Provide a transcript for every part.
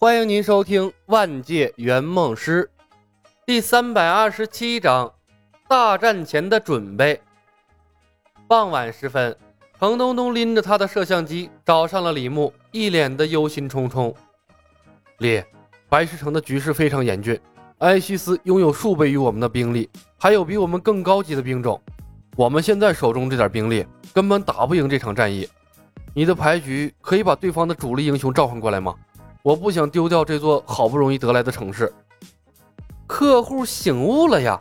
欢迎您收听《万界圆梦师》第三百二十七章：大战前的准备。傍晚时分，程东东拎着他的摄像机找上了李牧，一脸的忧心忡忡。李，白石城的局势非常严峻，艾希斯拥有数倍于我们的兵力，还有比我们更高级的兵种。我们现在手中这点兵力根本打不赢这场战役。你的牌局可以把对方的主力英雄召唤过来吗？我不想丢掉这座好不容易得来的城市。客户醒悟了呀，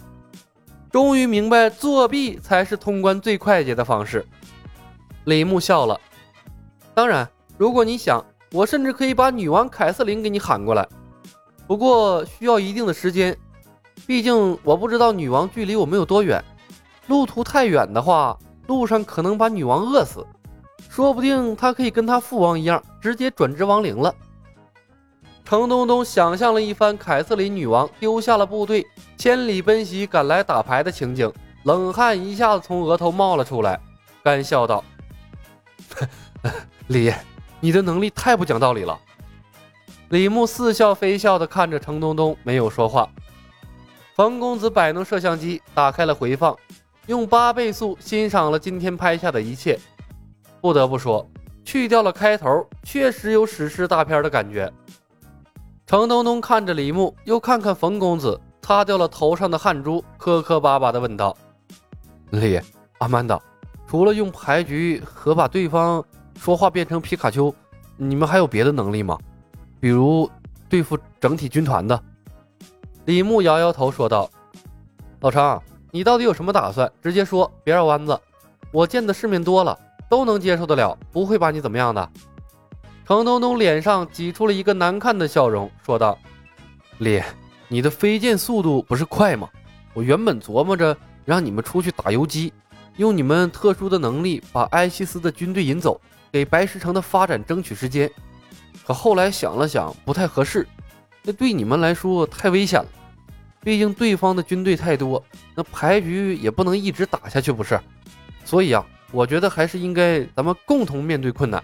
终于明白作弊才是通关最快捷的方式。李牧笑了。当然，如果你想，我甚至可以把女王凯瑟琳给你喊过来，不过需要一定的时间。毕竟我不知道女王距离我们有多远，路途太远的话，路上可能把女王饿死，说不定她可以跟她父王一样，直接转职亡灵了。程东东想象了一番凯瑟琳女王丢下了部队，千里奔袭赶来打牌的情景，冷汗一下子从额头冒了出来，干笑道：“ 李，你的能力太不讲道理了。”李牧似笑非笑地看着程东东，没有说话。冯公子摆弄摄像机，打开了回放，用八倍速欣赏了今天拍下的一切。不得不说，去掉了开头，确实有史诗大片的感觉。程东东看着李牧，又看看冯公子，擦掉了头上的汗珠，磕磕巴巴地问道：“李，阿曼达，除了用牌局和把对方说话变成皮卡丘，你们还有别的能力吗？比如对付整体军团的？”李牧摇摇头说道：“老程，你到底有什么打算？直接说，别绕弯子。我见的世面多了，都能接受得了，不会把你怎么样的。”程东东脸上挤出了一个难看的笑容，说道：“李，你的飞剑速度不是快吗？我原本琢磨着让你们出去打游击，用你们特殊的能力把埃西斯的军队引走，给白石城的发展争取时间。可后来想了想，不太合适，那对你们来说太危险了。毕竟对方的军队太多，那牌局也不能一直打下去，不是？所以啊，我觉得还是应该咱们共同面对困难。”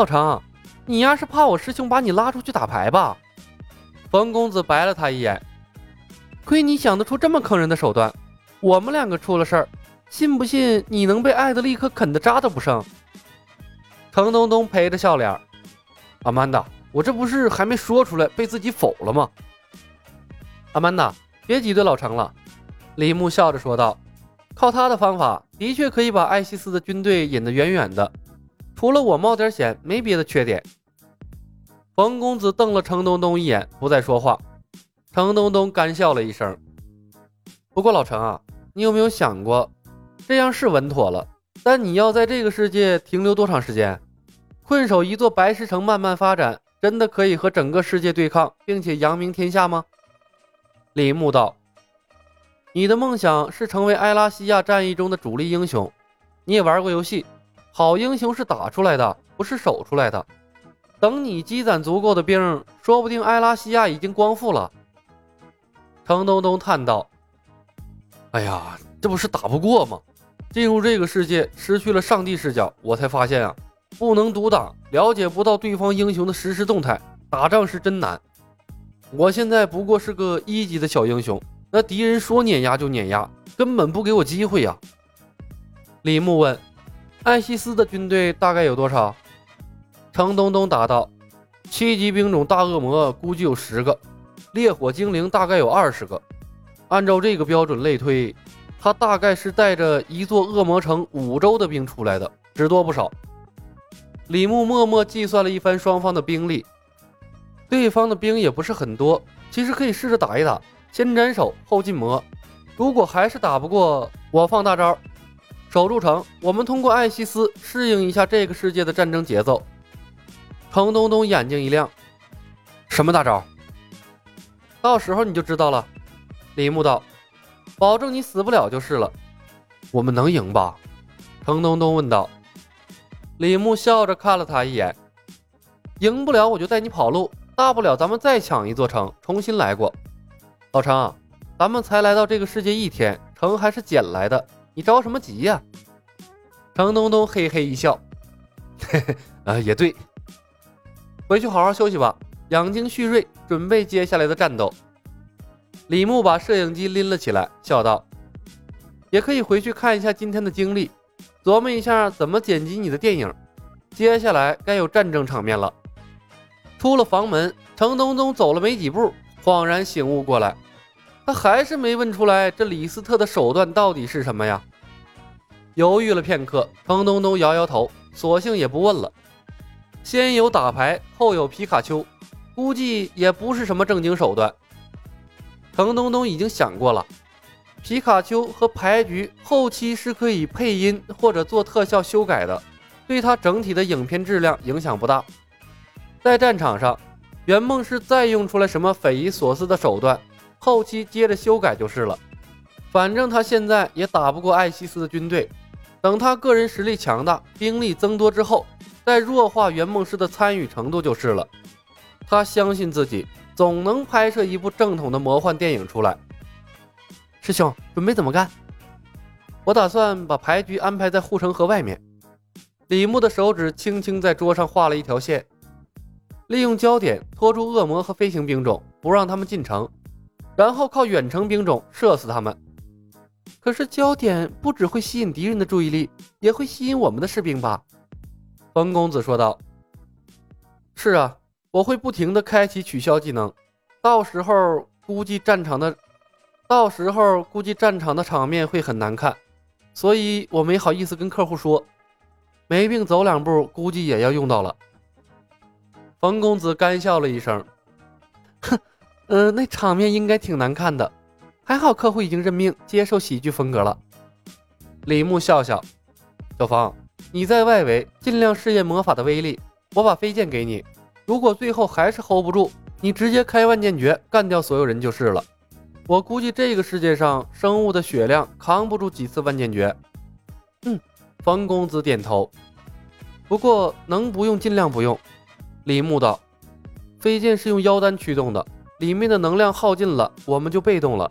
老程，你丫是怕我师兄把你拉出去打牌吧？冯公子白了他一眼，亏你想得出这么坑人的手段。我们两个出了事儿，信不信你能被艾德利克啃得渣都不剩？程东东陪着笑脸，阿曼达，我这不是还没说出来，被自己否了吗？阿曼达，别挤兑老程了。李牧笑着说道：“靠他的方法，的确可以把艾希斯的军队引得远远的。”除了我冒点险，没别的缺点。冯公子瞪了程东东一眼，不再说话。程东东干笑了一声。不过老程啊，你有没有想过，这样是稳妥了，但你要在这个世界停留多长时间？困守一座白石城慢慢发展，真的可以和整个世界对抗，并且扬名天下吗？李牧道：“你的梦想是成为埃拉西亚战役中的主力英雄，你也玩过游戏。”好英雄是打出来的，不是守出来的。等你积攒足够的兵，说不定埃拉西亚已经光复了。程东东叹道：“哎呀，这不是打不过吗？进入这个世界，失去了上帝视角，我才发现啊，不能独挡，了解不到对方英雄的实时动态，打仗是真难。我现在不过是个一级的小英雄，那敌人说碾压就碾压，根本不给我机会呀。”李牧问。艾希斯的军队大概有多少？程东东答道：“七级兵种大恶魔估计有十个，烈火精灵大概有二十个。按照这个标准类推，他大概是带着一座恶魔城五州的兵出来的，只多不少。”李牧默默计算了一番双方的兵力，对方的兵也不是很多，其实可以试着打一打，先斩首后进魔。如果还是打不过，我放大招。守住城，我们通过艾希斯适应一下这个世界的战争节奏。程东东眼睛一亮：“什么大招？到时候你就知道了。”李牧道：“保证你死不了就是了。”我们能赢吧？程东东问道。李牧笑着看了他一眼：“赢不了我就带你跑路，大不了咱们再抢一座城，重新来过。”老程，咱们才来到这个世界一天，城还是捡来的。你着什么急呀？程东东嘿嘿一笑，嘿嘿，啊，也对，回去好好休息吧。养精蓄锐，准备接下来的战斗。李牧把摄影机拎了起来，笑道：“也可以回去看一下今天的经历，琢磨一下怎么剪辑你的电影。接下来该有战争场面了。”出了房门，程东东走了没几步，恍然醒悟过来，他还是没问出来这李斯特的手段到底是什么呀？犹豫了片刻，程东东摇摇头，索性也不问了。先有打牌，后有皮卡丘。估计也不是什么正经手段。程东东已经想过了，皮卡丘和牌局后期是可以配音或者做特效修改的，对他整体的影片质量影响不大。在战场上，圆梦师再用出来什么匪夷所思的手段，后期接着修改就是了。反正他现在也打不过艾希斯的军队，等他个人实力强大，兵力增多之后，再弱化圆梦师的参与程度就是了。他相信自己总能拍摄一部正统的魔幻电影出来。师兄，准备怎么干？我打算把牌局安排在护城河外面。李牧的手指轻轻在桌上画了一条线，利用焦点拖住恶魔和飞行兵种，不让他们进城，然后靠远程兵种射死他们。可是焦点不只会吸引敌人的注意力，也会吸引我们的士兵吧？冯公子说道。是啊。我会不停的开启取消技能，到时候估计战场的，到时候估计战场的场面会很难看，所以我没好意思跟客户说，没病走两步，估计也要用到了。冯公子干笑了一声，哼，呃，那场面应该挺难看的，还好客户已经认命接受喜剧风格了。李牧笑笑，小芳，你在外围尽量试验魔法的威力，我把飞剑给你。如果最后还是 hold 不住，你直接开万剑诀干掉所有人就是了。我估计这个世界上生物的血量扛不住几次万剑诀。嗯，冯公子点头。不过能不用尽量不用。李牧道：“飞剑是用妖丹驱动的，里面的能量耗尽了，我们就被动了。”